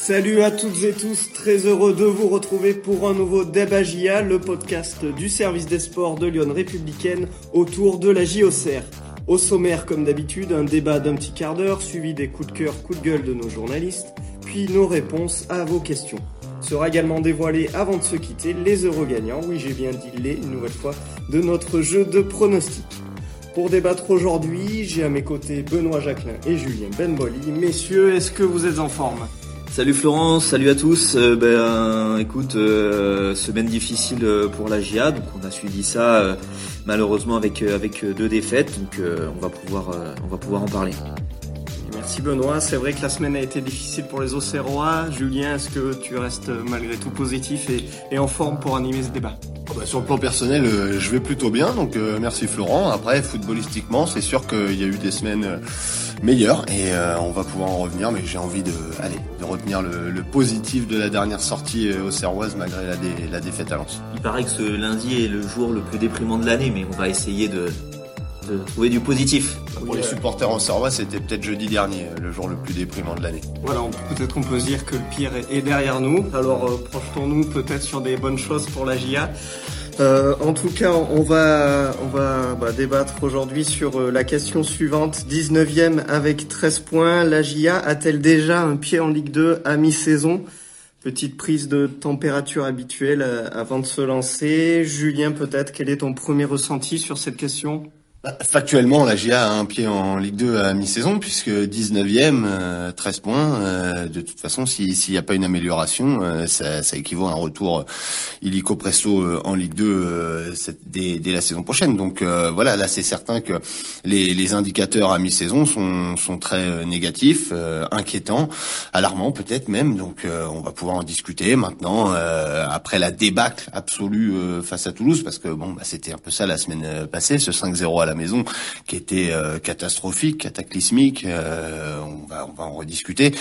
Salut à toutes et tous, très heureux de vous retrouver pour un nouveau Debagia, le podcast du service des sports de Lyon républicaine autour de la JOCR. Au sommaire, comme d'habitude, un débat d'un petit quart d'heure suivi des coups de cœur, coups de gueule de nos journalistes, puis nos réponses à vos questions. Sera également dévoilé avant de se quitter les euros gagnants, oui j'ai bien dit les une nouvelle fois, de notre jeu de pronostics. Pour débattre aujourd'hui, j'ai à mes côtés Benoît Jacquelin et Julien Benboli. Messieurs, est-ce que vous êtes en forme? Salut Florence, salut à tous. Euh, ben, écoute, euh, semaine difficile euh, pour la GIA, donc on a suivi ça malheureusement avec deux défaites, donc on va pouvoir en parler. Merci Benoît. C'est vrai que la semaine a été difficile pour les Auxerrois. Julien, est-ce que tu restes malgré tout positif et, en forme pour animer ce débat? Oh bah, Sur le plan personnel, euh, je vais plutôt bien. Donc euh, merci Florent. Après, footballistiquement, c'est sûr qu'il y a eu des semaines euh, meilleures et on va pouvoir en revenir. Mais j'ai envie de, allez, de retenir le, positif de la dernière sortie auxerroise malgré la, la défaite à Lens. Il paraît que ce lundi est le jour le plus déprimant de l'année, mais on va essayer de de trouver du positif. Pour les supporters en Serva, c'était peut-être jeudi dernier, le jour le plus déprimant de l'année. Voilà, peut-être on peut dire que le pire est derrière nous. Alors euh, projetons-nous peut-être sur des bonnes choses pour la GIA. Euh, en tout cas, on va, on va bah, débattre aujourd'hui sur euh, la question suivante. 19e avec 13 points. La GIA a-t-elle déjà un pied en Ligue 2 à mi-saison? Petite prise de température habituelle avant de se lancer. Julien, peut-être, quel est ton premier ressenti sur cette question? Factuellement, la GIA a un pied en Ligue 2 à mi-saison puisque 19e, 13 euh, points. Euh, de toute façon, s'il n'y a pas une amélioration, euh, ça, ça, équivaut à un retour illico presto en Ligue 2 dès, dès, la saison prochaine. Donc voilà, là c'est certain que les, les, indicateurs à mi-saison sont, sont très négatifs, inquiétants, alarmants peut-être même. Donc on va pouvoir en discuter maintenant après la débâcle absolue face à Toulouse parce que bon, bah, c'était un peu ça la semaine passée, ce 5-0 à la maison qui était euh, catastrophique, cataclysmique. Euh, on va on va en rediscuter.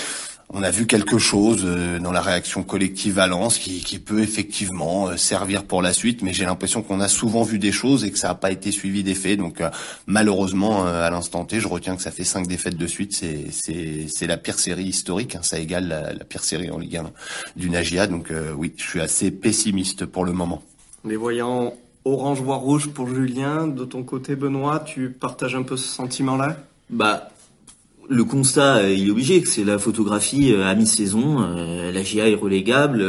On a vu quelque chose euh, dans la réaction collective à Lens qui, peut effectivement servir pour la suite, mais j'ai l'impression qu'on a souvent vu des choses et que ça n'a pas été suivi d'effet. Donc malheureusement, à l'instant T, je retiens que ça fait cinq défaites de suite. C'est la pire série historique. Hein. ça égale la, la, pire série en Ligue 1 du Nagia. Donc oui, je suis assez pessimiste pour le moment. Les voyants orange voire rouge pour Julien. De ton côté, Benoît, tu partages un peu ce sentiment-là? Bah, le constat, euh, il est obligé c'est la photographie euh, à mi-saison. Euh, la GA est relégable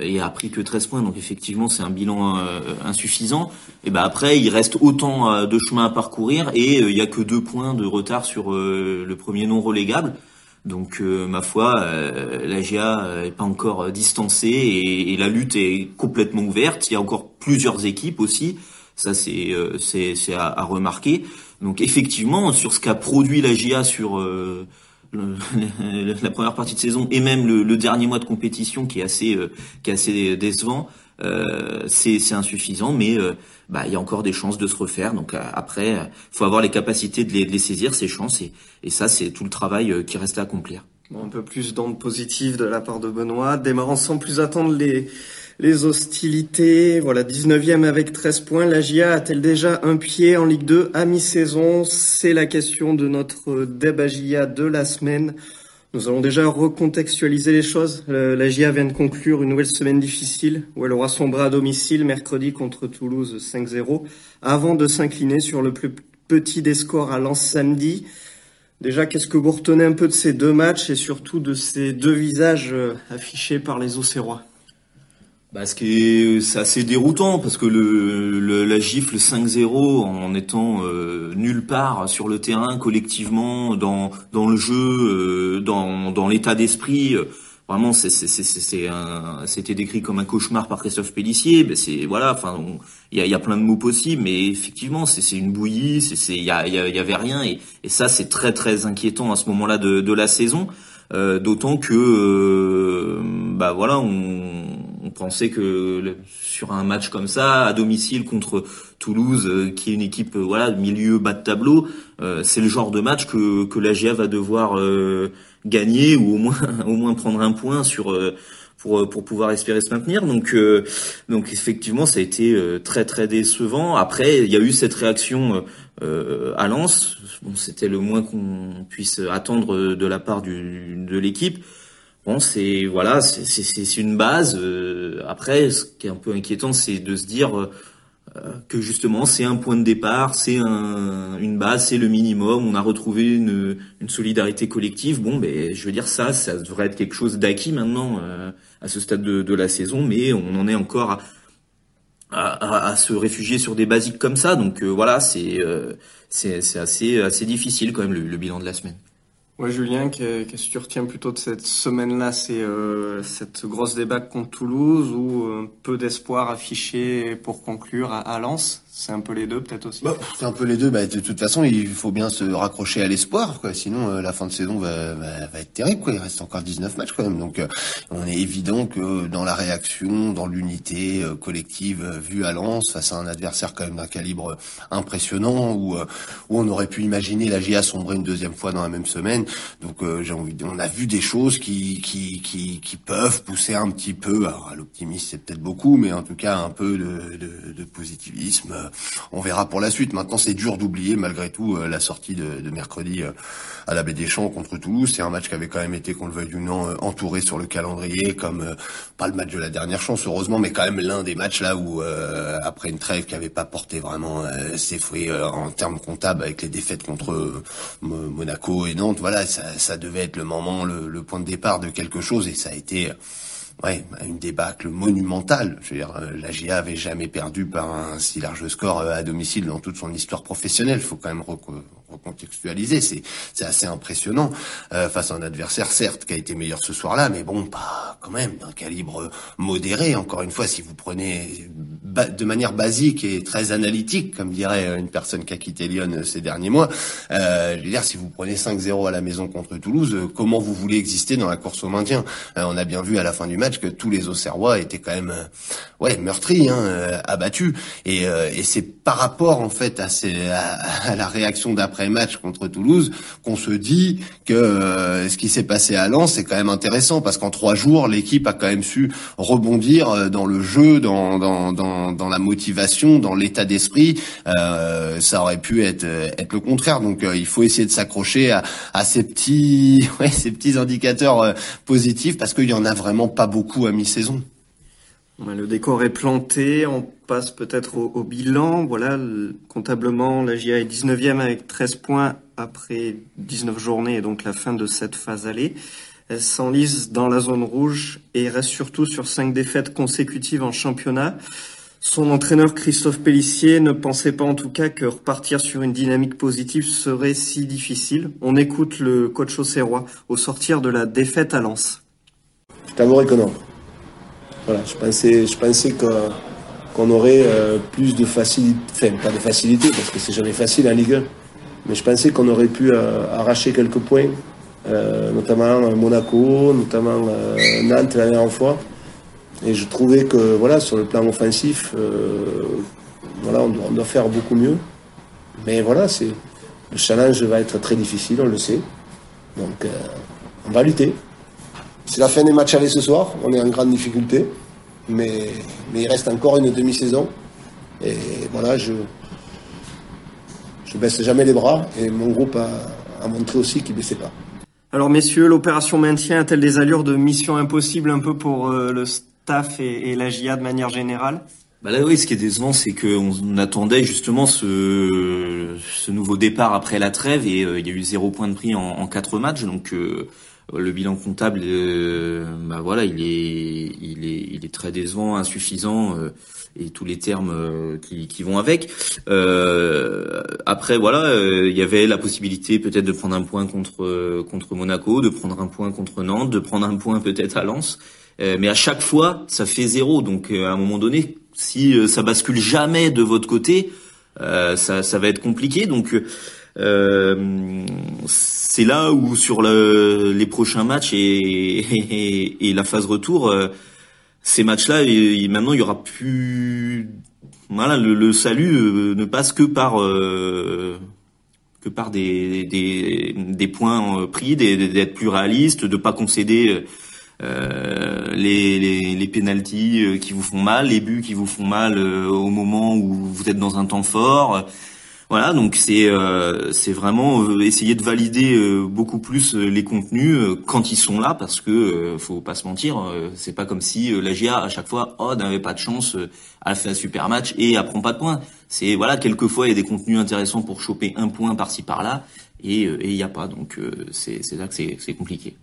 et a pris que 13 points, donc effectivement c'est un bilan insuffisant. Et ben après, il reste autant de chemin à parcourir et il y a que deux points de retard sur le premier non relégable. Donc ma foi, la GA est pas encore distancée et, la lutte est complètement ouverte. Il y a encore plusieurs équipes aussi. Ça c'est c'est à, à, remarquer. Donc effectivement, sur ce qu'a produit la GIA sur euh, la première partie de saison et même le, dernier mois de compétition qui est assez euh, qui est assez décevant, euh, c'est insuffisant, mais euh, bah il y a encore des chances de se refaire. Donc après, faut avoir les capacités de les, de les saisir ces chances et, et ça c'est tout le travail qui reste à accomplir. Bon, un peu plus d'ondes positives de la part de Benoît, démarrant sans plus attendre les les hostilités. Voilà, 19e avec 13 points. La GIA a-t-elle déjà un pied en Ligue 2 à mi-saison? C'est la question de notre débat GIA de la semaine. Nous allons déjà recontextualiser les choses. La GIA vient de conclure une nouvelle semaine difficile où elle aura son bras à domicile mercredi contre Toulouse 5-0 avant de s'incliner sur le plus petit des scores à Lens samedi. Déjà, qu'est-ce que vous retenez un peu de ces deux matchs et surtout de ces deux visages euh, affichés par les Auxerrois? Ce qui est, c'est assez déroutant parce que le, le la gifle 5-0 en étant euh, nulle part sur le terrain collectivement dans dans le jeu, euh, dans dans l'état d'esprit. Euh, vraiment, c'est c'est c'est c'était décrit comme un cauchemar par Christophe Pellissier. Ben c'est voilà, enfin il y a, y a plein de mots possibles, mais effectivement c'est c'est une bouillie, c'est c'est il y a il y, avait rien et et ça c'est très très inquiétant à ce moment-là de de la saison. Euh, D'autant que bah voilà on on pensait que sur un match comme ça, à domicile contre Toulouse, euh, qui est une équipe euh, voilà milieu bas de tableau, euh, c'est le genre de match que que la GA va devoir gagner ou au moins au moins prendre un point sur pour pour pouvoir espérer se maintenir. Donc donc effectivement, ça a été très très décevant. Après, il y a eu cette réaction à Lens. Bon, c'était le moins qu'on puisse attendre de la part du, de l'équipe. Bon, c'est voilà, c'est une base. après, ce qui est un peu inquiétant, c'est de se dire que justement c'est un point de départ, c'est un, une base, c'est le minimum. On a retrouvé une, une, solidarité collective. Bon, ben je veux dire ça, ça devrait être quelque chose d'acquis maintenant à ce stade de, de, la saison, mais on en est encore à, à, à, se réfugier sur des basiques comme ça. Donc voilà, c'est assez assez difficile quand même le bilan de la semaine. Ouais, Julien, qu'est-ce que tu retiens plutôt de cette semaine-là C'est euh, cette grosse débat contre Toulouse ou un peu d'espoir affiché pour conclure à, à Lens? C'est un peu les deux, peut-être aussi. Bah, c'est un peu les deux. Bah, de toute façon, il faut bien se raccrocher à l'espoir, quoi. Sinon, euh, la fin de saison va, va, va, être terrible, quoi. Il reste encore 19 matchs, quand même. Donc, euh, on est évident que dans la réaction, dans l'unité euh, collective vue à Lens, face à un adversaire quand même d'un calibre impressionnant, où, où on aurait pu imaginer la GIA sombrer une deuxième fois dans la même semaine. Donc, j'ai envie. De... On a vu des choses qui, qui, qui, qui peuvent pousser un petit peu. Alors, à l'optimisme, c'est peut-être beaucoup, mais en tout cas, un peu de, de, de positivisme on verra pour la suite. Maintenant, c'est dur d'oublier malgré tout euh, la sortie de, mercredi euh, à la Baie des Champs contre Toulouse. C'est un match qui avait quand même été, qu'on le veuille ou non, euh, entouré sur le calendrier comme pas le match de la dernière chance heureusement, mais quand même l'un des matchs là où après une trêve qui avait pas porté vraiment ses fruits en termes comptables avec les défaites contre Monaco et Nantes. Voilà, ça, devait être le moment, le point de départ de quelque chose et ça a été ouais, une débâcle monumentale. Je veux dire, euh, la GIA avait jamais perdu par un si large score euh, à domicile dans toute son histoire professionnelle. Faut quand même recontextualiser. C'est c'est assez impressionnant euh, face à un adversaire certes qui a été meilleur ce soir-là, mais bon, pas quand même d'un calibre modéré. Encore une fois, si vous prenez de manière basique et très analytique, comme dirait une personne qui a quitté Lyon ces derniers mois, euh, je veux dire, si vous prenez 5-0 à la maison contre Toulouse, comment vous voulez exister dans la course au maintien? On a bien vu à la fin du match que tous les Auxerrois étaient quand même euh, ouais meurtris, hein, euh, abattus. Et, euh, et c'est par rapport en fait à, ces, à, la réaction d'après match contre Toulouse qu'on se dit que ce qui s'est passé à Lens c'est quand même intéressant parce qu'en trois jours l'équipe a quand même su rebondir dans le jeu, dans dans dans, dans la motivation, dans l'état d'esprit. Euh, ça aurait pu être être le contraire. Donc il faut essayer de s'accrocher à, ces petits ces petits indicateurs positifs parce qu'il y en a vraiment pas beaucoup à mi-saison. Le décor est planté, on passe peut-être au, bilan. Voilà, comptablement, la GIA est 19e avec 13 points après 19 journées et donc la fin de cette phase allée. Elle s'enlise dans la zone rouge et reste surtout sur cinq défaites consécutives en championnat. Son entraîneur Christophe Pellissier ne pensait pas en tout cas que repartir sur une dynamique positive serait si difficile. On écoute le coach auxerrois au sortir de la défaite à Lens. Je t'avouerai que non. Voilà, je pensais, je pensais qu'on aurait euh, plus de facilité, enfin pas de facilité parce que c'est jamais facile en Ligue 1, mais je pensais qu'on aurait pu euh, arracher quelques points, euh, notamment Monaco, notamment Nantes la dernière fois. Et je trouvais que voilà, sur le plan offensif, voilà, on doit, on doit, faire beaucoup mieux. Mais voilà, c'est le challenge va être très difficile, on le sait. Donc on va lutter. C'est la fin des matchs allés ce soir. On est en grande difficulté. Mais, mais il reste encore une demi-saison. Et voilà, je je baisse jamais les bras. Et mon groupe a, montré aussi qu'il ne baissait pas. Alors messieurs, l'opération maintien a-t-elle des allures de mission impossible un peu pour euh, le staff et, la GIA de manière générale bah là oui, ce qui est décevant, c'est qu'on attendait justement ce, ce nouveau départ après la trêve et euh, il y a eu zéro point de prix en, quatre matchs, donc euh, le bilan comptable, euh, bah voilà, il est, il est, il est très décevant, insuffisant euh, et tous les termes euh, qui, qui, vont avec. après, voilà, il y avait la possibilité peut-être de prendre un point contre contre Monaco, de prendre un point contre Nantes, de prendre un point peut-être à Lens, mais à chaque fois, ça fait zéro. Donc, à un moment donné, si ça bascule jamais de votre côté, ça, va être compliqué. Donc euh, c'est là où sur le, les prochains matchs et, la phase retour, euh, ces matchs-là, maintenant il y aura plus, voilà, le, salut euh, ne passe que par que par des, des, des points pris, d'être plus réaliste, de pas concéder euh, les, les, les pénalties qui vous font mal, les buts qui vous font mal au moment où vous êtes dans un temps fort Voilà, donc c'est euh, c'est vraiment euh, essayer de valider euh, beaucoup plus les contenus quand ils sont là, parce que faut pas se mentir, c'est pas comme si la GA à chaque fois oh n'avait pas de chance, elle fait un super match et elle prend pas de points. C'est voilà, quelquefois il y a des contenus intéressants pour choper un point par-ci par-là et il y a pas, donc c'est c'est là que c'est compliqué.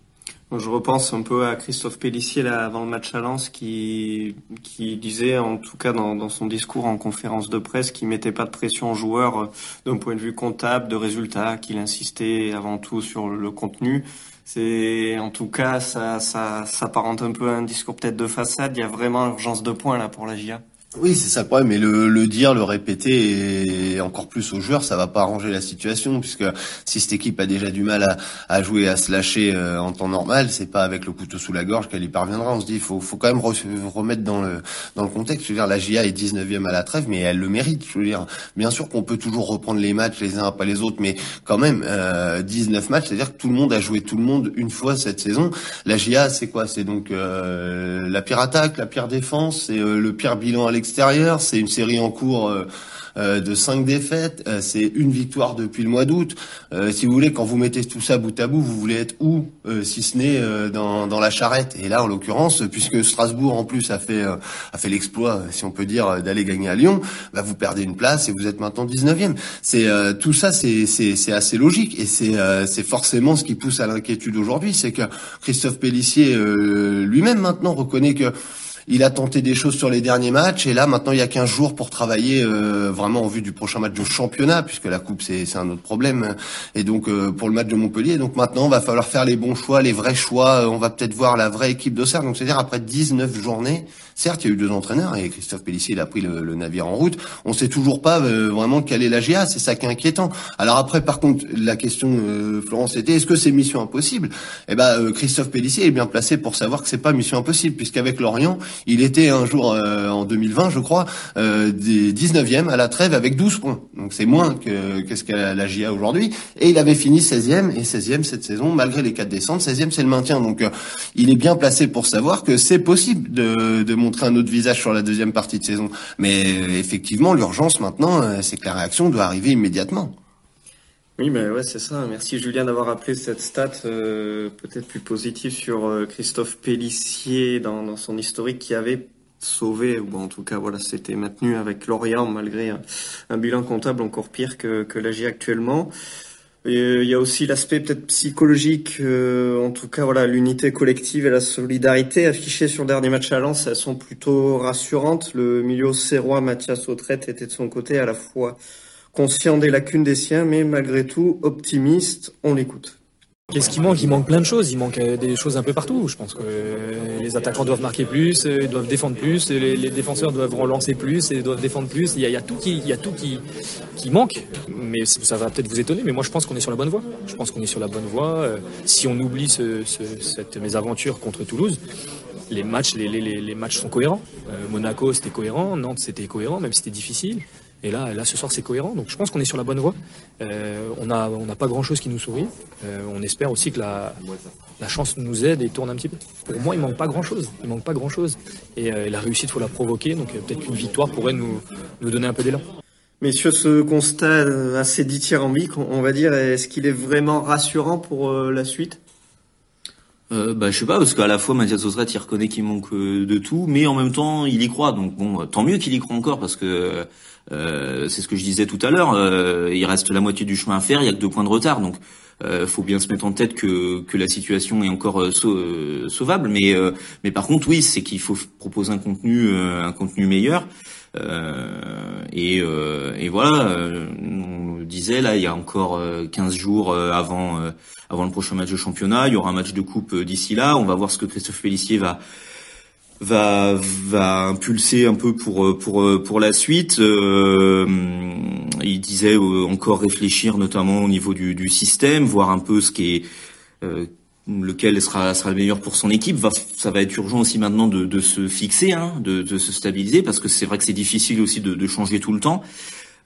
Je repense un peu à Christophe Pellissier là, avant le match à Lens qui, qui disait en tout cas dans, dans son discours en conférence de presse qu'il mettait pas de pression aux joueurs euh, d'un point de vue comptable, de résultats, qu'il insistait avant tout sur le contenu. C'est en tout cas ça, ça, ça un peu à un discours peut-être de façade. Il y a vraiment urgence de points là pour la GIA. Oui, c'est ça le problème. Mais le, le, dire, le répéter, et encore plus aux joueurs, ça va pas arranger la situation, puisque si cette équipe a déjà du mal à, à jouer, à se lâcher euh, en temps normal, c'est pas avec le couteau sous la gorge qu'elle y parviendra. On se dit, faut, faut quand même remettre dans le dans le contexte. Je veux dire, la GIA est 19e à la trêve, mais elle le mérite. Je veux dire, bien sûr qu'on peut toujours reprendre les matchs les uns après les autres, mais quand même, euh, 19 matchs, c'est-à-dire que tout le monde a joué tout le monde une fois cette saison. La GIA, c'est quoi? C'est donc euh, la pire attaque, la pire défense, c'est euh, le pire bilan à C'est une série en cours euh, euh, de cinq défaites. Euh, c'est une victoire depuis le mois d'août. si vous voulez, quand vous mettez tout ça bout à bout, vous voulez être où, si ce n'est dans, dans la charrette? Et là, en l'occurrence, puisque Strasbourg en plus a fait a fait l'exploit, si on peut dire, d'aller gagner à Lyon, bah, vous perdez une place et vous êtes maintenant 19e. C'est tout ça, c'est c'est assez logique et c'est c'est forcément ce qui pousse à l'inquiétude aujourd'hui, c'est que Christophe Pellissier lui-même maintenant reconnaît que il a tenté des choses sur les derniers matchs et là maintenant il y a 15 jours pour travailler euh, vraiment en vue du prochain match de championnat puisque la coupe c'est un autre problème et donc euh, pour le match de Montpellier donc maintenant va falloir faire les bons choix, les vrais choix, on va peut-être voir la vraie équipe d'Auxerre donc c'est-à-dire après 19 journées Certes, il y a eu deux entraîneurs et Christophe Pellissier il a pris le, navire en route. On sait toujours pas euh, vraiment quelle est la GA, c'est ça qui est inquiétant. Alors après, par contre, la question, euh, Florence, était est-ce que c'est mission impossible? Eh ben, euh, Christophe Pellissier est bien placé pour savoir que c'est pas mission impossible, puisqu'avec Lorient, il était un jour en 2020, je crois, des 19e à la trêve avec 12 points. Donc c'est moins que qu'est-ce qu'a la GA aujourd'hui. Et il avait fini 16e et 16e cette saison, malgré les quatre descentes. 16e, c'est le maintien. Donc il est bien placé pour savoir que c'est possible de, de montrer un autre visage sur la deuxième partie de saison. Mais euh, effectivement, l'urgence maintenant, euh, c'est que la réaction doit arriver immédiatement. Oui, mais ouais, c'est ça. Merci Julien d'avoir appelé cette stat euh, peut-être plus positive sur Christophe Pellissier dans, son historique qui avait sauvé, ou en tout cas voilà, c'était maintenu avec Lorient malgré un, bilan comptable encore pire que, que l'AG actuellement. Euh, il y a aussi l'aspect peut-être psychologique, euh, en tout cas voilà, l'unité collective et la solidarité affichées sur le dernier match à Lens, elles sont plutôt rassurantes. Le milieu serrois Mathias Autrette était de son côté à la fois conscient des lacunes des siens, mais malgré tout optimiste. On l'écoute. Qu'est-ce qui manque Il manque plein de choses. Il manque euh, des choses un peu partout. Je pense que euh, les attaquants doivent marquer plus, euh, ils doivent défendre plus, les, défenseurs doivent relancer plus et doivent défendre plus. Il y a, tout qui, manque. Mais ça va peut-être vous étonner, mais moi je pense qu'on est sur la bonne voie. Je pense qu'on est sur la bonne voie. Si on oublie ce, cette mésaventure contre Toulouse, les matchs sont cohérents. Monaco c'était cohérent, Nantes c'était cohérent, même si c'était difficile. Et là, là, ce soir, c'est cohérent. Donc, je pense qu'on est sur la bonne voie. Euh, on n'a on pas grand-chose qui nous sourit. Euh, on espère aussi que la, la chance nous aide et tourne un petit peu. Pour moi, il manque pas grand-chose. Il manque pas grand-chose. Et euh, la réussite, faut la provoquer. Donc, peut-être qu'une victoire pourrait nous, nous donner un peu d'élan. Messieurs, ce constat assez dithyrambique, on va dire, est-ce qu'il est vraiment rassurant pour la suite? Euh, bah, je sais pas, parce qu'à la fois Mathias Osret, il reconnaît qu'il manque de tout, mais en même temps, il y croit. Donc bon, tant mieux qu'il y croit encore, parce que euh, c'est ce que je disais tout à l'heure. Euh, il reste la moitié du chemin à faire. Il y a que deux points de retard, donc euh, faut bien se mettre en tête que, que la situation est encore euh, sauvable. Mais mais par contre, oui, c'est qu'il faut proposer un contenu un contenu meilleur. Et, et voilà, on le disait là, il y a encore 15 jours avant le prochain match de championnat. Il y aura un match de coupe d'ici là. On va voir ce que Christophe Pellissier va va va impulser un peu pour euh, euh, la suite. Euh, il disait encore réfléchir notamment au niveau du, du système, voir un peu ce qui est lequel sera sera le meilleur pour son équipe. Va, ça va être urgent aussi maintenant de, de se fixer, hein, de, de se stabiliser parce que c'est vrai que c'est difficile aussi de, de changer tout le temps.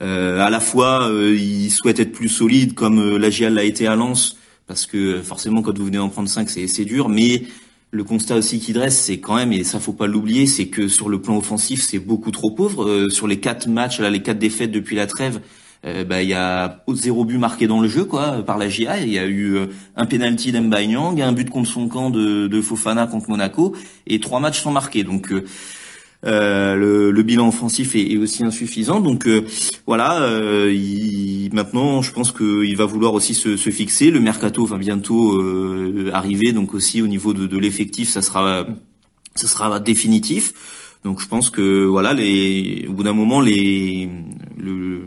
Euh, à la fois, il souhaite être plus solide comme GIAL l'a été à Lens parce que forcément quand vous venez d'en prendre 5 c'est c'est dur, mais le constat aussi qu'il dresse, c'est quand même, et ça faut pas l'oublier, c'est que sur le plan offensif, c'est beaucoup trop pauvre. Euh, sur les quatre matchs, là, les quatre défaites depuis la trêve, bah, il y a zéro but marqué dans le jeu quoi par la GIA. Il y a eu un penalty d'Mbayang, un but contre son camp de, Fofana contre Monaco et trois matchs sans marquer. Donc euh, le, le, bilan offensif est, est, aussi insuffisant. Donc euh, voilà, euh, il, maintenant je pense qu'il va vouloir aussi se, se, fixer. Le mercato va bientôt arriver, donc aussi au niveau de, de l'effectif, ça sera ça sera définitif. Donc je pense que voilà, les, au bout d'un moment, les le,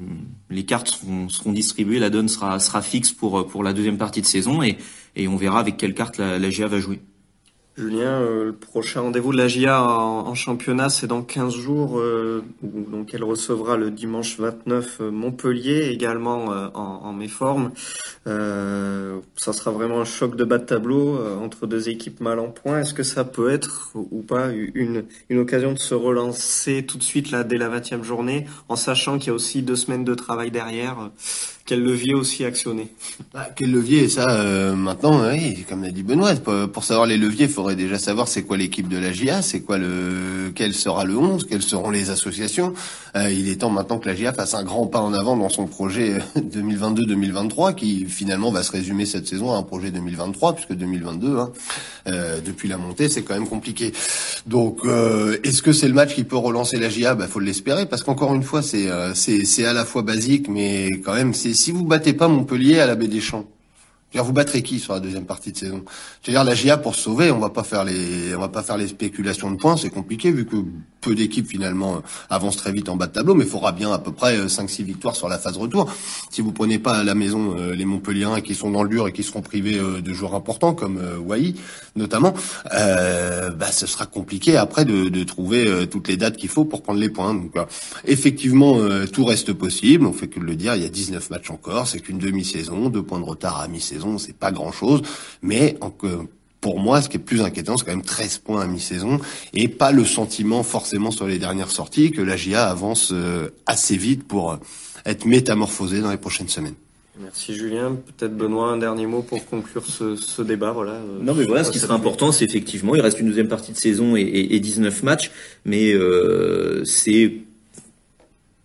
les cartes seront, seront, distribuées, la donne sera sera fixe pour pour la deuxième partie de saison et et on verra avec quelle carte la, la GA va jouer. Julien, euh, le prochain rendez-vous de la GIA en, championnat, c'est dans 15 jours, euh, donc elle recevra le dimanche 29 euh, Montpellier, également en, méforme. ça sera vraiment un choc de bas de tableau entre deux équipes mal en point. Est-ce que ça peut être ou pas une, une occasion de se relancer tout de suite là dès la 20e journée, en sachant qu'il y a aussi deux semaines de travail derrière quel levier aussi actionner? Bah, Quel levier? Ça, maintenant, comme l'a dit Benoît, pour, savoir les leviers, il faudrait déjà savoir c'est quoi l'équipe de la GIA, c'est quoi le, quel sera le 11, quelles seront les associations. Euh, il est temps maintenant que la GIA fasse un grand pas en avant dans son projet 2022-2023, qui finalement va se résumer cette saison à un projet 2023, puisque 2022, hein, euh, depuis la montée, c'est quand même compliqué. Donc, est-ce que c'est le match qui peut relancer la GIA Bah, faut l'espérer, parce qu'encore une fois, c'est c'est à la fois basique, mais quand même, c'est si vous battez pas Montpellier à la baie des Champs, vous battrez qui sur la deuxième partie de saison? Je veux dire, la GIA pour sauver, on va pas faire les, on va pas faire les spéculations de points, c'est compliqué vu que peu d'équipes finalement avancent très vite en bas de tableau, mais il faudra bien à peu près 5-6 euh, victoires sur la phase retour. Si vous prenez pas à la maison euh, les Montpelliérains qui sont dans le dur et qui seront privés euh, de joueurs importants comme Wai notamment, bah, ce sera compliqué après de, de trouver toutes les dates qu'il faut pour prendre les points. Donc effectivement, tout reste possible. On fait que le dire, il y a 19 matchs encore, c'est qu'une demi-saison, deux points de retard à mi-saison, c'est pas grand-chose, mais pour moi, ce qui est plus inquiétant, c'est quand même 13 points à mi-saison et pas le sentiment forcément sur les dernières sorties que la GIA avance euh, assez vite pour euh, être métamorphosée dans les prochaines semaines. Merci Julien. Peut-être Benoît, un dernier mot pour conclure ce, débat. Voilà. Euh, non mais voilà, ce qui sera important, c'est effectivement, il reste une deuxième partie de saison et, et, 19 matchs, mais c'est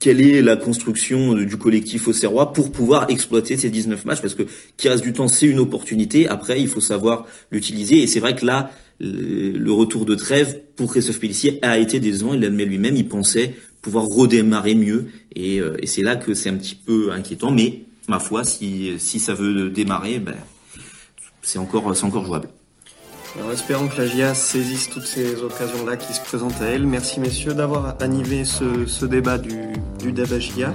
quelle est la construction du collectif au Serrois pour pouvoir exploiter ces 19 matchs parce que qui reste du temps c'est une opportunité. Après il faut savoir l'utiliser. Et c'est vrai que là le retour de trêve pour Christophe Pellissier a été décevant. Il l'admet lui-même il pensait pouvoir redémarrer mieux. Et, euh, et c'est là que c'est un petit peu inquiétant. Mais ma foi si si ça veut démarrer ben c'est encore c'est encore jouable alors espérons que la GIA saisisse toutes ces occasions-là qui se présentent à elle. Merci messieurs d'avoir animé ce, ce, débat du, du débat GIA.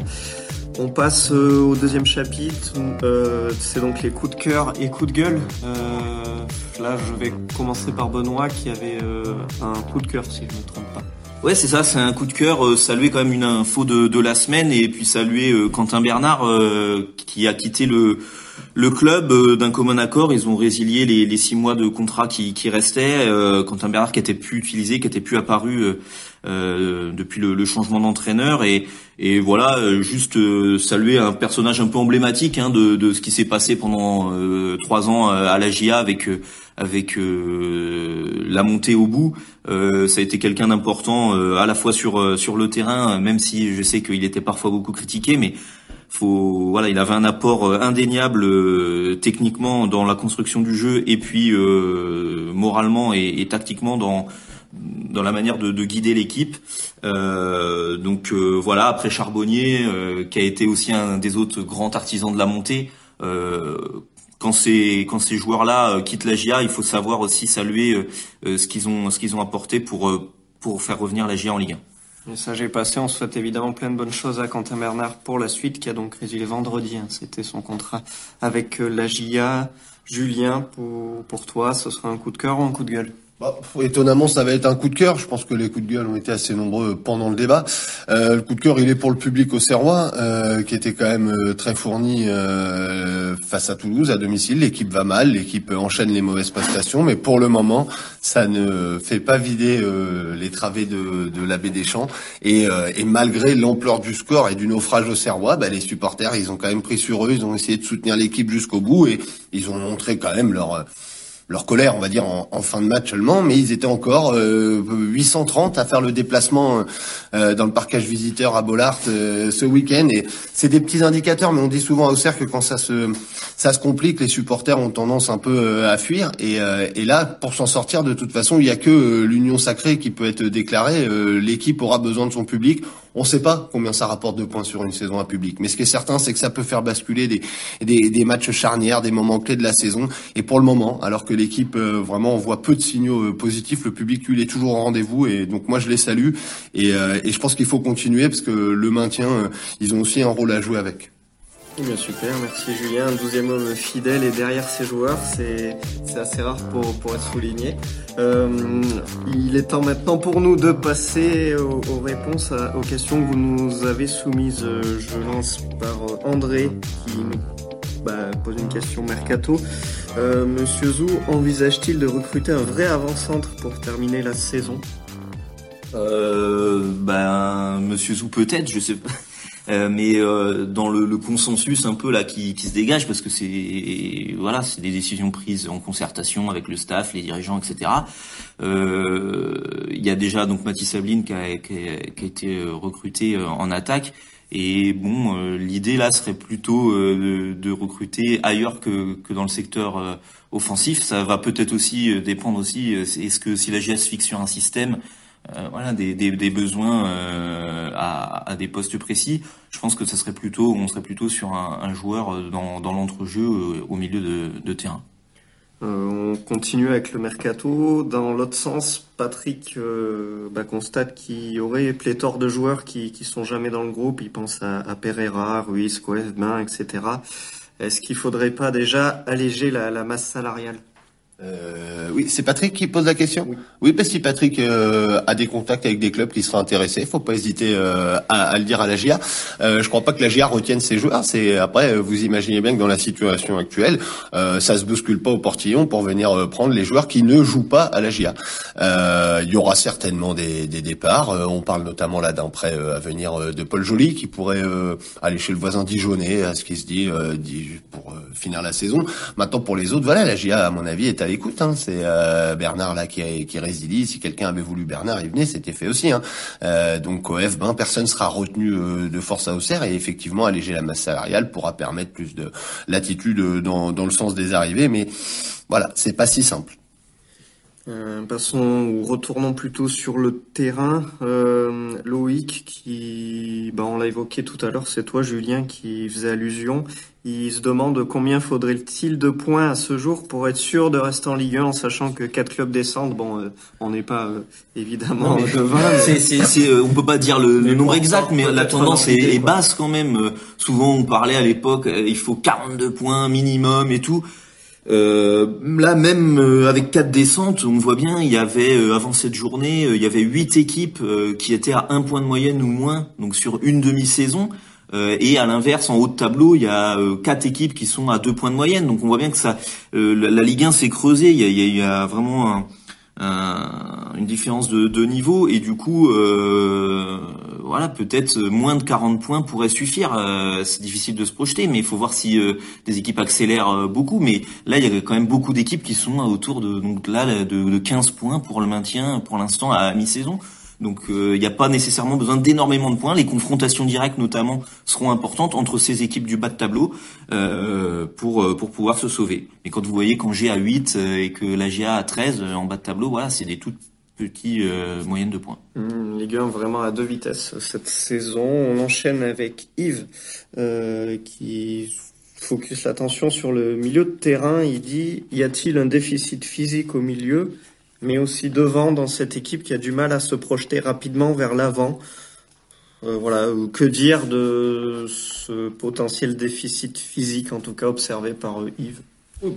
On passe euh, au deuxième chapitre, euh, c'est donc les coups de cœur et coups de gueule. Euh, là je vais commencer par Benoît qui avait euh, un coup de cœur si je ne me trompe pas. Ouais, c'est ça, c'est un coup de cœur. Saluer quand même une info de, de la semaine et puis saluer Quentin Bernard qui a quitté le le club, euh, d'un commun accord, ils ont résilié les, les six mois de contrat qui, qui restaient. Euh, Quentin Bernard qui était plus utilisé, qui était plus apparu euh, euh depuis le, le changement d'entraîneur. Et, et voilà, euh, juste saluer un personnage un peu emblématique hein, de, de, ce qui s'est passé pendant trois ans à la GIA avec avec la montée au bout. ça a été quelqu'un d'important à la fois sur sur le terrain, même si je sais qu'il était parfois beaucoup critiqué, mais faut voilà, il avait un apport euh, indéniable euh, techniquement dans la construction du jeu et puis euh, moralement et, tactiquement dans dans la manière de, de guider l'équipe. Donc voilà, après Charbonnier, qui a été aussi un des autres grands artisans de la montée. quand ces quand ces joueurs-là quittent la GIA, il faut savoir aussi saluer ce qu'ils ont ce qu'ils ont apporté pour pour faire revenir la GIA en Ligue 1. Message est passé. On souhaite évidemment plein de bonnes choses à Quentin Bernard pour la suite, qui a donc résilié vendredi. Hein. C'était son contrat avec euh, la GIA. Julien, pour, pour toi, ce sera un coup de cœur ou un coup de gueule? Bah, étonnamment, ça va être un coup de cœur. Je pense que les coups de gueule ont été assez nombreux pendant le débat. Euh, le coup de cœur, il est pour le public au Serrois, euh, qui était quand même euh, très fourni face à Toulouse à domicile. L'équipe va mal, l'équipe enchaîne les mauvaises prestations, mais pour le moment, ça ne fait pas vider les travées de, de la des Champs. Et, et malgré l'ampleur du score et du naufrage au Serrois, bah, les supporters, ils ont quand même pris sur eux, ils ont essayé de soutenir l'équipe jusqu'au bout et ils ont montré quand même leur leur colère, on va dire, en, fin de match seulement, mais ils étaient encore 830 à faire le déplacement dans le parcage visiteur à Bollard ce week-end. Et c'est des petits indicateurs, mais on dit souvent à Auxerre que quand ça se ça se complique, les supporters ont tendance un peu à fuir. Et, et là, pour s'en sortir, de toute façon, il y a que l'union sacrée qui peut être déclarée. L'équipe aura besoin de son public. On ne sait pas combien ça rapporte de points sur une saison à public, mais ce qui est certain, c'est que ça peut faire basculer des, des, matchs charnières, des moments clés de la saison. Et pour le moment, alors que l'équipe euh, vraiment voit peu de signaux euh, positifs, le public il est toujours au rendez-vous. Et donc moi je les salue et, euh, et je pense qu'il faut continuer parce que le maintien, ils ont aussi un rôle à jouer avec. Bien super, merci Julien. Un douzième homme fidèle et derrière ses joueurs, c'est assez rare pour, pour être souligné. Euh, il est temps maintenant pour nous de passer aux, réponses aux questions que vous nous avez soumises. Je lance par André qui bah, pose une question mercato. Euh, Monsieur Zou envisage-t-il de recruter un vrai avant-centre pour terminer la saison? Euh, ben, Monsieur Zou peut-être, je sais pas. Euh, mais euh, dans le, le, consensus un peu là qui, qui se dégage parce que c'est voilà c'est des décisions prises en concertation avec le staff, les dirigeants, etc. Euh, il y a déjà donc Mathis Sabline qui a, qui a, qui a été recruté en attaque. Et bon, l'idée là serait plutôt de, de, recruter ailleurs que, que dans le secteur offensif. Ça va peut-être aussi dépendre aussi. Est-ce que si la GS fixe sur un système, euh, voilà des, besoins euh, à, des postes précis. Je pense que ça serait plutôt, on serait plutôt sur un, joueur dans, dans l'entrejeu euh, au milieu de, terrain. Euh, on continue avec le mercato. Dans l'autre sens, Patrick euh, bah, constate qu'il y aurait pléthore de joueurs qui, qui sont jamais dans le groupe. Il pense à, Pereira, Ruiz, Coevin, etc. Est-ce qu'il faudrait pas déjà alléger la masse salariale? Euh, oui, c'est Patrick qui pose la question? Oui, oui parce que Patrick euh, a des contacts avec des clubs qui seraient intéressés, faut pas hésiter euh, à, le dire à la GIA. Euh, je crois pas que la GIA retienne ses joueurs. C'est après, vous imaginez bien que dans la situation actuelle, euh, ça se bouscule pas au portillon pour venir euh, prendre les joueurs qui ne jouent pas à la GIA. Il y aura certainement des, des départs. on parle notamment là d'un prêt à venir de Paul Joly qui pourrait aller chez le voisin Dijonais, à ce qui se dit, pour finir la saison. Maintenant, pour les autres, voilà, la GIA à mon avis est écoute, hein, c'est euh, Bernard là qui, qui résilie. Si quelqu'un avait voulu Bernard, il venait, c'était fait aussi. Hein. Euh, donc au F, ben, personne sera retenu euh, de force à Auxerre et effectivement alléger la masse salariale pourra permettre plus de latitude dans, le sens des arrivées. Mais voilà, c'est pas si simple. Passons ou retournons plutôt sur le terrain. Loïc, qui, bah, on l'a évoqué tout à l'heure, c'est toi Julien qui faisait allusion. Il se demande combien faudrait-il de points à ce jour pour être sûr de rester en Ligue 1 en sachant que quatre clubs descendent. Bon, euh, on n'est pas euh, évidemment de 20. C'est, c'est, on peut pas dire le, nombre exact, mais la tendance est, est, basse quand même. souvent on parlait à l'époque, il faut 42 points minimum et tout. Euh, là même euh, avec quatre descentes, on voit bien, il y avait euh, avant cette journée, il y avait huit équipes qui étaient à un point de moyenne ou moins, donc sur une demi-saison. Et à l'inverse, en haut de tableau, il y a quatre équipes qui sont à deux points de moyenne. Donc on voit bien que ça, la, Ligue 1 s'est creusée. Il y a, y a vraiment un, une différence de, de, niveau et du coup euh, voilà peut-être moins de 40 points pourrait suffire euh, c'est difficile de se projeter mais il faut voir si euh, des équipes accélèrent euh, beaucoup mais là il y a quand même beaucoup d'équipes qui sont autour de donc là de, de 15 points pour le maintien pour l'instant à mi-saison donc euh, il n'y a pas nécessairement besoin d'énormément de points. Les confrontations directes notamment seront importantes entre ces équipes du bas de tableau euh, pour euh, pour pouvoir se sauver. Mais quand vous voyez qu'en à 8 et que la GA a 13 en bas de tableau, voilà, c'est des toutes petites moyennes de points. Mmh, Ligue 1 vraiment à deux vitesses cette saison. On enchaîne avec Yves qui focus l'attention sur le milieu de terrain. Il dit y a-t-il un déficit physique au milieu? Mais aussi devant dans cette équipe qui a du mal à se projeter rapidement vers l'avant. Euh, voilà, que dire de ce potentiel déficit physique, en tout cas observé par euh, Yves?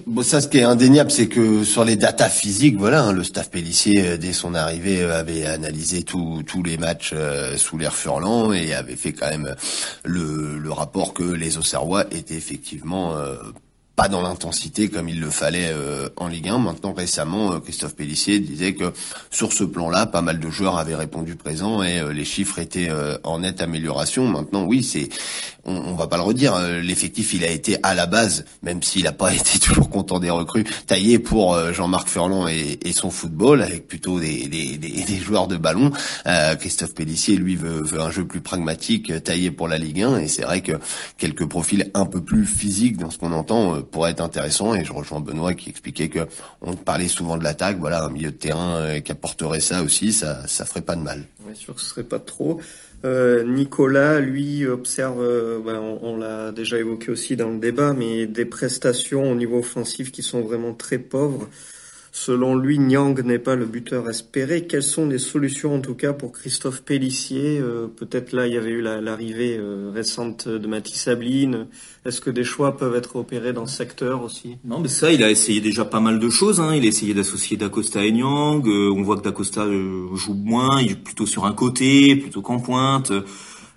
Bon, ça, ce qui est indéniable, c'est que sur les datas physiques, voilà, hein, le staff Pellissier, euh, dès son arrivée, avait analysé tous les matchs sous l'air Furlan et avait fait quand même le, le rapport que les Auxerrois étaient effectivement pas dans l'intensité comme il le fallait en Ligue 1. Maintenant, récemment, Christophe Pellissier disait que sur ce plan-là, pas mal de joueurs avaient répondu présent et les chiffres étaient en nette amélioration. Maintenant, oui, c'est on, va pas le redire. L'effectif, il a été à la base, même s'il n'a pas été toujours content des recrues, taillé pour Jean-Marc Furlan et, son football, avec plutôt des, joueurs de ballon. Christophe Pellissier, lui, veut, un jeu plus pragmatique, taillé pour la Ligue 1. Et c'est vrai que quelques profils un peu plus physiques dans ce qu'on entend euh, pourraient être intéressants. Et je rejoins Benoît qui expliquait que on parlait souvent de l'attaque. Voilà, un milieu de terrain euh, qui apporterait ça aussi, ça, ça ferait pas de mal. Bien sûr que ce serait pas trop. Euh, Nicolas, lui, observe, euh, ben, on, on l'a déjà évoqué aussi dans le débat, mais des prestations au niveau offensif qui sont vraiment très pauvres. Selon lui, Nyang n'est pas le buteur espéré. Quelles sont les solutions en tout cas pour Christophe Pellissier? Euh, Peut-être là, il y avait eu l'arrivée euh, récente de Mathis Sabline. Est-ce que des choix peuvent être opérés dans ce secteur aussi? Non, mais ça, il a essayé déjà pas mal de choses. Hein. Il a essayé d'associer Dacosta et Nyang. Euh, on voit que Dacosta joue moins, il est plutôt sur un côté, plutôt qu'en pointe.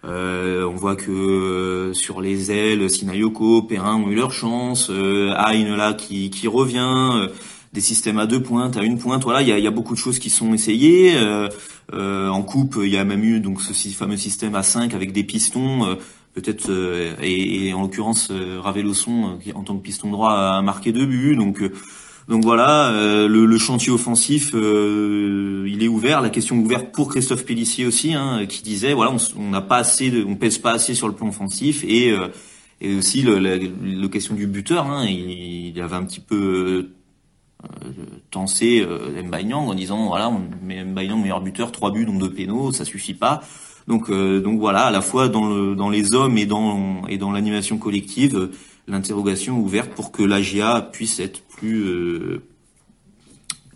Euh, on voit que sur les ailes, Sinayoko, Perrin ont eu leur chance, euh, là qui, qui revient des systèmes à deux pointes, à une pointe. Voilà, il y a, y a, beaucoup de choses qui sont essayées. Euh, euh, en coupe, il y a même eu donc ce fameux système à 5 avec des pistons. Euh, peut-être euh, et, et, en l'occurrence Ravelosson qui en tant que piston droit a marqué deux buts. Donc donc voilà, le, le, chantier offensif, il est ouvert. La question ouverte pour Christophe Pellissier aussi, hein, qui disait voilà, on n'a pas assez, de, on pèse pas assez sur le plan offensif et et aussi le, la, question du buteur. Hein, il, il avait un petit peu euh, tenser euh, Mbaïnyang en disant voilà on met meilleur buteur trois buts donc deux pénaux ça suffit pas. Donc euh, donc voilà à la fois dans le dans les hommes et dans et dans l'animation collective l'interrogation ouverte pour que l'AGA puisse être plus euh,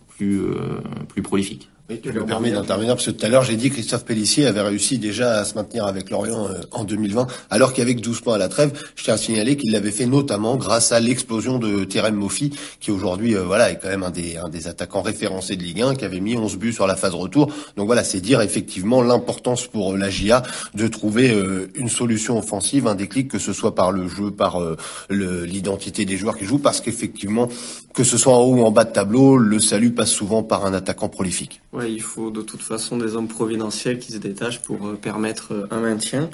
plus euh, plus prolifique oui, tu me permets d'intervenir parce que tout à l'heure j'ai dit que Christophe Pellissier avait réussi déjà à se maintenir avec Lorient euh, en 2020, alors qu'avec 12 points à la trêve, je tiens à signaler qu'il l'avait fait notamment grâce à l'explosion de Terem Moffi, qui aujourd'hui euh, voilà est quand même un des, un des attaquants référencés de Ligue 1, qui avait mis 11 buts sur la phase retour. Donc voilà, c'est dire effectivement l'importance pour euh, la GIA de trouver euh, une solution offensive, un déclic, que ce soit par le jeu, par euh, l'identité des joueurs qui jouent, parce qu'effectivement, que ce soit en haut ou en bas de tableau, le salut passe souvent par un attaquant prolifique. Il faut de toute façon des hommes providentiels qui se détachent pour euh, permettre euh, un maintien.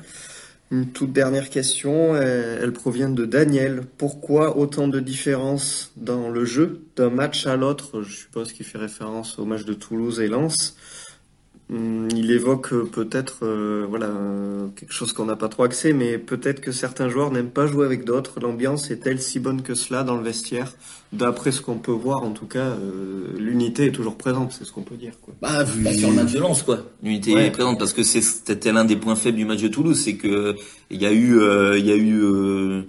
Une toute dernière question, elle provient de Daniel. Pourquoi autant de différences dans le jeu d'un match à l'autre? Je suppose qu'il fait référence au match de Toulouse et Lens. Hum, il évoque euh, peut-être euh, voilà euh, quelque chose qu'on n'a pas trop accès, mais peut-être que certains joueurs n'aiment pas jouer avec d'autres. L'ambiance est-elle si bonne que cela dans le vestiaire? D'après ce qu'on peut voir, en tout cas, euh, l'unité est toujours présente, c'est ce qu'on peut dire. Quoi. Bah, vu bah, sur le match de Lens, quoi. L'unité ouais. est présente parce que c'était l'un des points faibles du match de Toulouse, c'est que il y a eu, il y a eu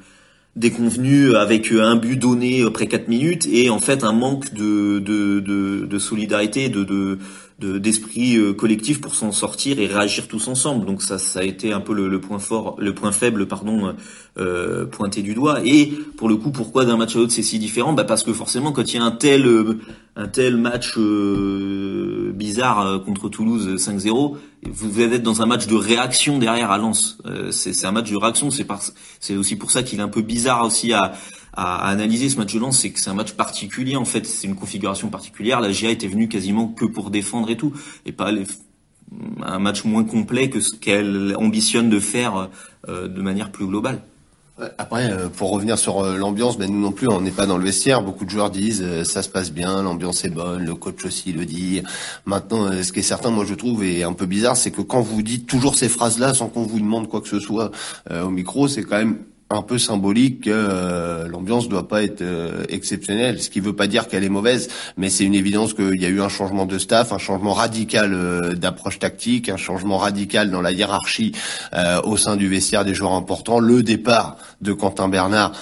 des convenus avec un but donné après 4 minutes et en fait un manque de de, de, de solidarité, de, de d'esprit euh, collectif pour s'en sortir et réagir tous ensemble. Donc ça, ça a été un peu le, le point fort, le point faible, pardon, euh, pointé du doigt. Et pour le coup, pourquoi d'un match à l'autre c'est si différent? Bah parce que forcément, quand il y a un tel, euh, un tel match euh, bizarre euh, contre Toulouse 5-0, vous allez être dans un match de réaction derrière à Lens. c'est un match de réaction. C'est c'est aussi pour ça qu'il est un peu bizarre aussi à à, analyser ce match de Lens, c'est que c'est un match particulier en fait, c'est une configuration particulière. La GIA était venue quasiment que pour défendre et tout, et pas les, un match moins complet que ce qu'elle ambitionne de faire euh, de manière plus globale. Après, euh, pour revenir sur euh, l'ambiance, ben nous non plus, on n'est pas dans le vestiaire. Beaucoup de joueurs disent euh, ça se passe bien, l'ambiance est bonne, le coach aussi le dit. Maintenant, ce qui est certain, moi je trouve, et un peu bizarre, c'est que quand vous dites toujours ces phrases-là sans qu'on vous demande quoi que ce soit au micro, c'est quand même un peu symbolique que euh, l'ambiance doit pas être euh, exceptionnelle, ce qui veut pas dire qu'elle est mauvaise, mais c'est une évidence qu'il y a eu un changement de staff, un changement radical euh, d'approche tactique, un changement radical dans la hiérarchie euh, au sein du vestiaire des joueurs importants, le départ de Quentin Bernard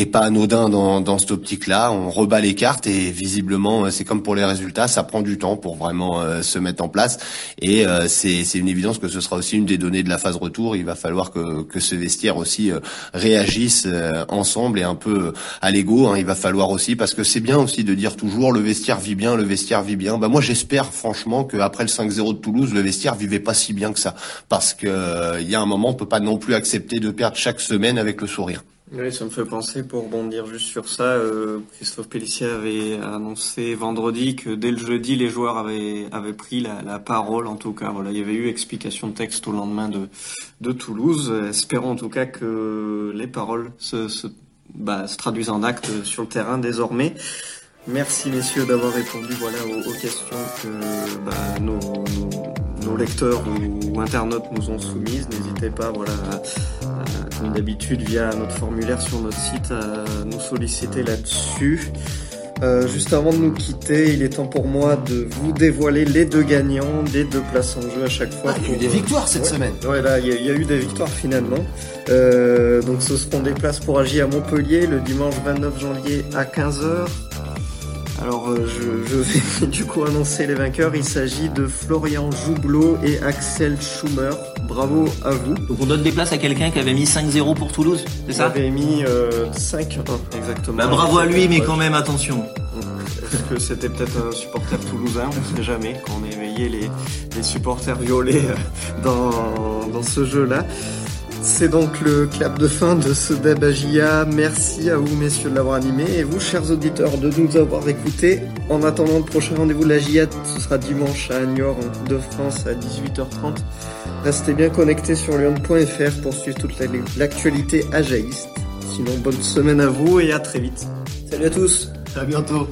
et pas anodin dans, dans cette optique-là. On rebat les cartes et visiblement, euh, c'est comme pour les résultats, ça prend du temps pour vraiment euh, se mettre en place. Et euh, c'est une évidence que ce sera aussi une des données de la phase retour. Il va falloir que, que ce vestiaire aussi euh, réagisse euh, ensemble et un peu à l'ego. Hein. Il va falloir aussi, parce que c'est bien aussi de dire toujours le vestiaire vit bien, le vestiaire vit bien. Bah moi j'espère franchement qu'après le 5-0 de Toulouse, le vestiaire vivait pas si bien que ça. Parce que il y a un moment, on peut pas non plus accepter de perdre chaque semaine avec le sourire. Oui, ça me fait penser, pour rebondir juste sur ça, euh, Christophe Pellissier avait annoncé vendredi que dès le jeudi, les joueurs avaient, avaient pris la, la parole. En tout cas, voilà, il y avait eu explication de texte au lendemain de, de Toulouse. Espérons en tout cas que les paroles se, se, bah, se traduisent en actes sur le terrain désormais. Merci messieurs d'avoir répondu voilà aux, aux questions que bah, nos, nos, lecteurs ou, ou, internautes nous ont soumises. N'hésitez pas voilà à, à, comme d'habitude via notre formulaire sur notre site à nous solliciter là-dessus. Euh, juste avant de nous quitter, il est temps pour moi de vous dévoiler les deux gagnants des deux places en jeu à chaque fois. Ah, il y a eu des victoires cette ouais, semaine. Ouais, là, il y, a, il y, a eu des victoires finalement. Euh, donc, ce seront des places pour agir à Montpellier le dimanche 29 janvier à 15h. Alors euh, je, je, vais du coup annoncer les vainqueurs. Il s'agit de Florian Joublot et Axel Schumer. Bravo à vous. Donc on donne des places à quelqu'un qui avait mis 5-0 pour Toulouse, c'est ça Il avait mis euh, 5-1 exactement. Bah, bravo à lui, mais quand même attention. Est-ce que c'était peut-être un supporter toulousain? On ne sait jamais quand on éveillait les, les supporters violés euh, dans, dans ce jeu-là. C'est donc le clap de fin de ce Dabagia. Merci à vous, messieurs, de l'avoir animé et vous, chers auditeurs, de nous avoir écoutés. En attendant le prochain rendez-vous de la GIA, ce sera dimanche à Niort, en de France, à 18h30. Restez bien connectés sur lyon.fr pour suivre toute l'actualité ajaïste. Sinon, bonne semaine à vous et à très vite. Salut à tous. À bientôt.